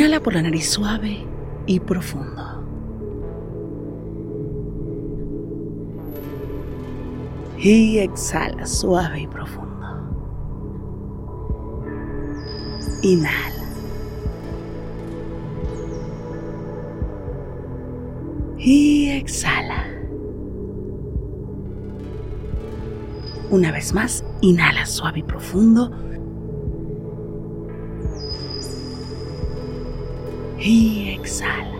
Inhala por la nariz suave y profundo. Y exhala suave y profundo. Inhala. Y exhala. Una vez más, inhala suave y profundo. Y exhala.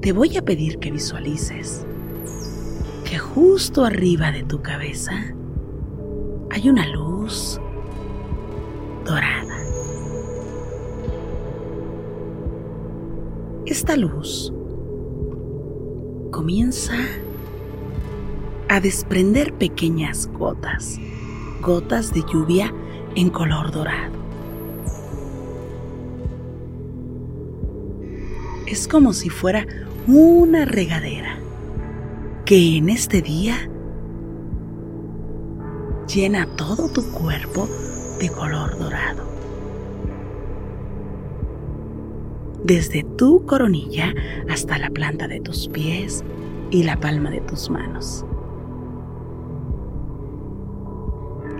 Te voy a pedir que visualices que justo arriba de tu cabeza hay una luz dorada. Esta luz comienza a desprender pequeñas gotas, gotas de lluvia en color dorado. Es como si fuera una regadera que en este día llena todo tu cuerpo de color dorado. Desde tu coronilla hasta la planta de tus pies y la palma de tus manos.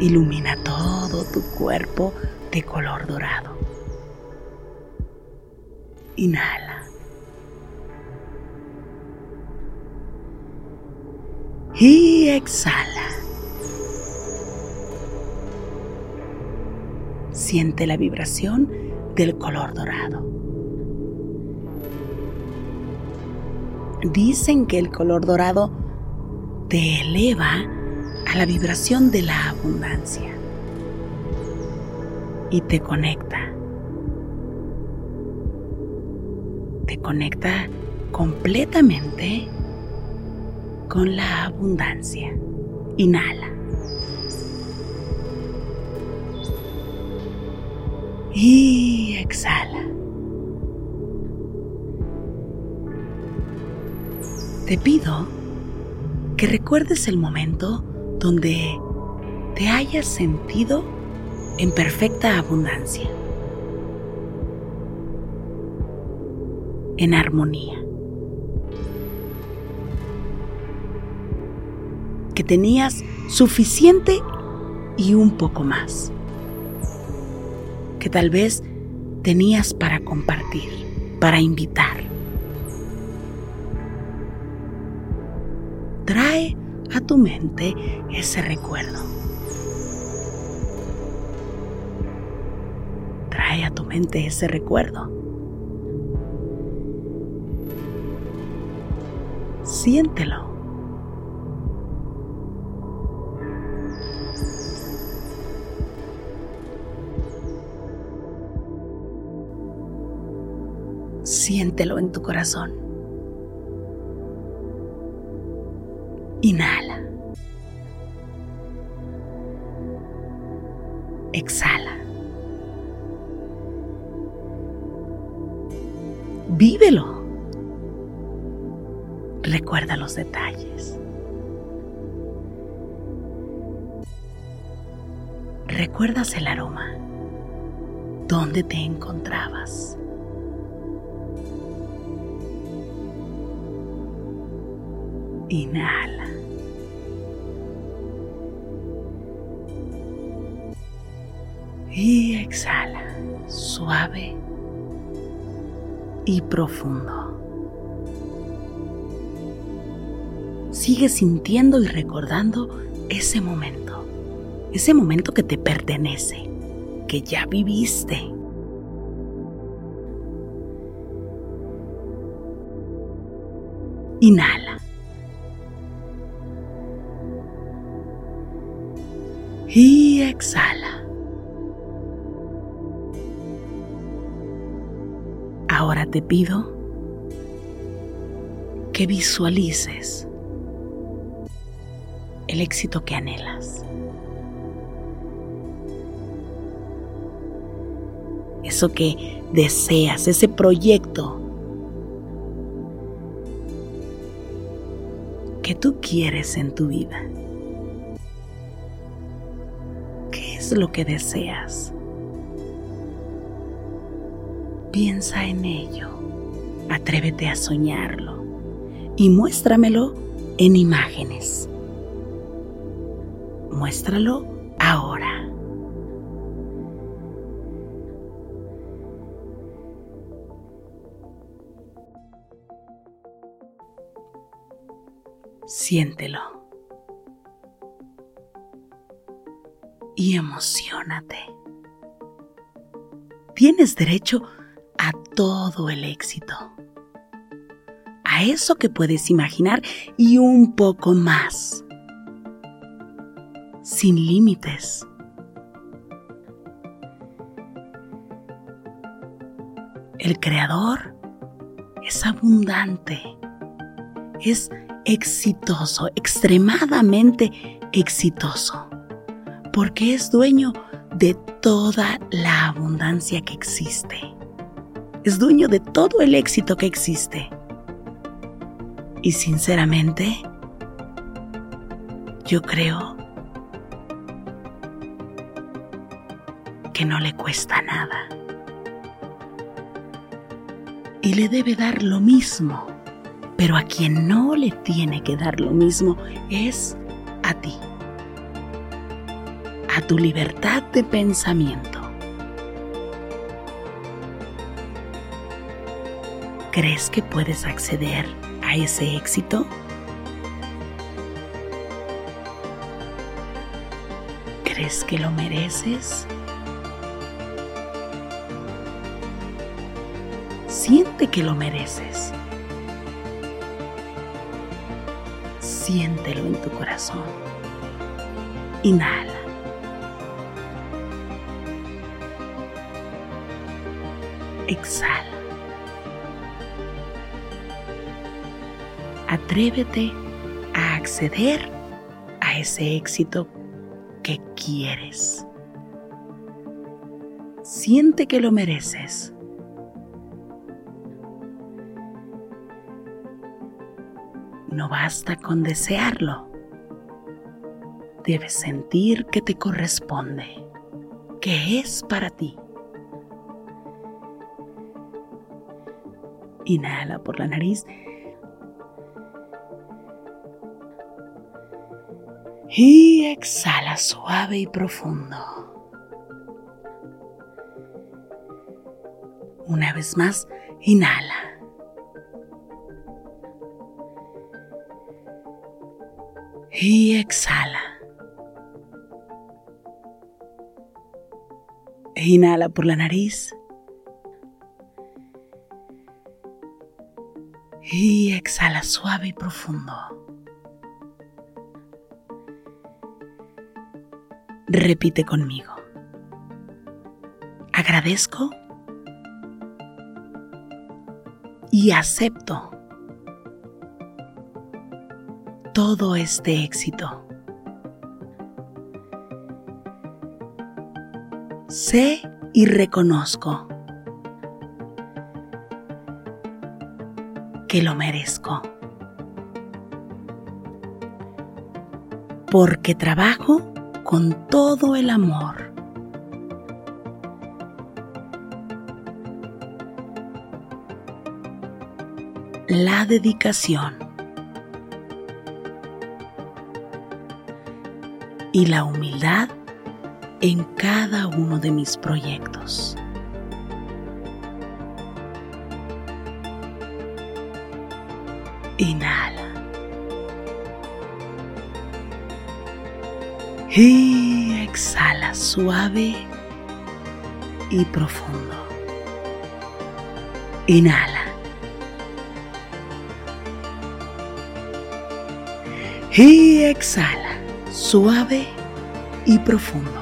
Ilumina todo tu cuerpo de color dorado. Inhala. Y exhala. Siente la vibración del color dorado. Dicen que el color dorado te eleva a la vibración de la abundancia y te conecta. Te conecta completamente con la abundancia. Inhala. Y exhala. Te pido que recuerdes el momento donde te hayas sentido en perfecta abundancia, en armonía. Tenías suficiente y un poco más, que tal vez tenías para compartir, para invitar. Trae a tu mente ese recuerdo. Trae a tu mente ese recuerdo. Siéntelo. Siéntelo en tu corazón. Inhala. Exhala. Vívelo. Recuerda los detalles. ¿Recuerdas el aroma? ¿Dónde te encontrabas? Inhala. Y exhala, suave y profundo. Sigue sintiendo y recordando ese momento, ese momento que te pertenece, que ya viviste. Inhala. Y exhala. Ahora te pido que visualices el éxito que anhelas. Eso que deseas, ese proyecto que tú quieres en tu vida. Lo que deseas. Piensa en ello, atrévete a soñarlo y muéstramelo en imágenes. Muéstralo ahora. Siéntelo. Y emocionate. Tienes derecho a todo el éxito, a eso que puedes imaginar y un poco más, sin límites. El creador es abundante, es exitoso, extremadamente exitoso porque es dueño de toda la abundancia que existe. Es dueño de todo el éxito que existe. Y sinceramente, yo creo que no le cuesta nada. Y le debe dar lo mismo. Pero a quien no le tiene que dar lo mismo es a ti tu libertad de pensamiento. ¿Crees que puedes acceder a ese éxito? ¿Crees que lo mereces? Siente que lo mereces. Siéntelo en tu corazón. Inhala. Exhala. Atrévete a acceder a ese éxito que quieres. Siente que lo mereces. No basta con desearlo. Debes sentir que te corresponde, que es para ti. Inhala por la nariz. Y exhala suave y profundo. Una vez más, inhala. Y exhala. Inhala por la nariz. Y exhala suave y profundo. Repite conmigo. Agradezco y acepto todo este éxito. Sé y reconozco que lo merezco. Porque trabajo con todo el amor. La dedicación. Y la humildad en cada uno de mis proyectos. Inhala. Y exhala suave y profundo. Inhala. Y exhala suave y profundo.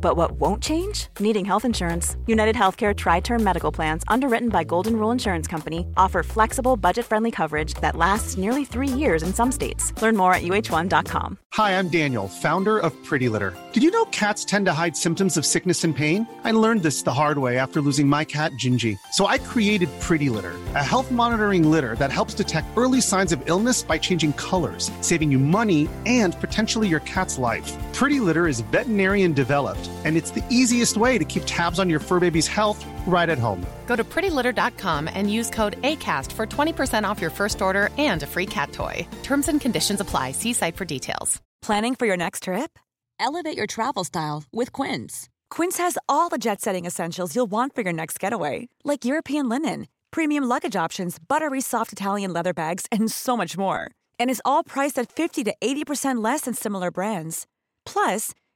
But what won't change? Needing health insurance. United Healthcare Tri Term Medical Plans, underwritten by Golden Rule Insurance Company, offer flexible, budget friendly coverage that lasts nearly three years in some states. Learn more at uh1.com. Hi, I'm Daniel, founder of Pretty Litter. Did you know cats tend to hide symptoms of sickness and pain? I learned this the hard way after losing my cat, Gingy. So I created Pretty Litter, a health monitoring litter that helps detect early signs of illness by changing colors, saving you money and potentially your cat's life. Pretty Litter is veterinarian developed, and it's the easiest way to keep tabs on your fur baby's health right at home. Go to prettylitter.com and use code ACAST for 20% off your first order and a free cat toy. Terms and conditions apply. See site for details. Planning for your next trip? Elevate your travel style with Quince. Quince has all the jet setting essentials you'll want for your next getaway, like European linen, premium luggage options, buttery soft Italian leather bags, and so much more. And is all priced at 50 to 80% less than similar brands. Plus,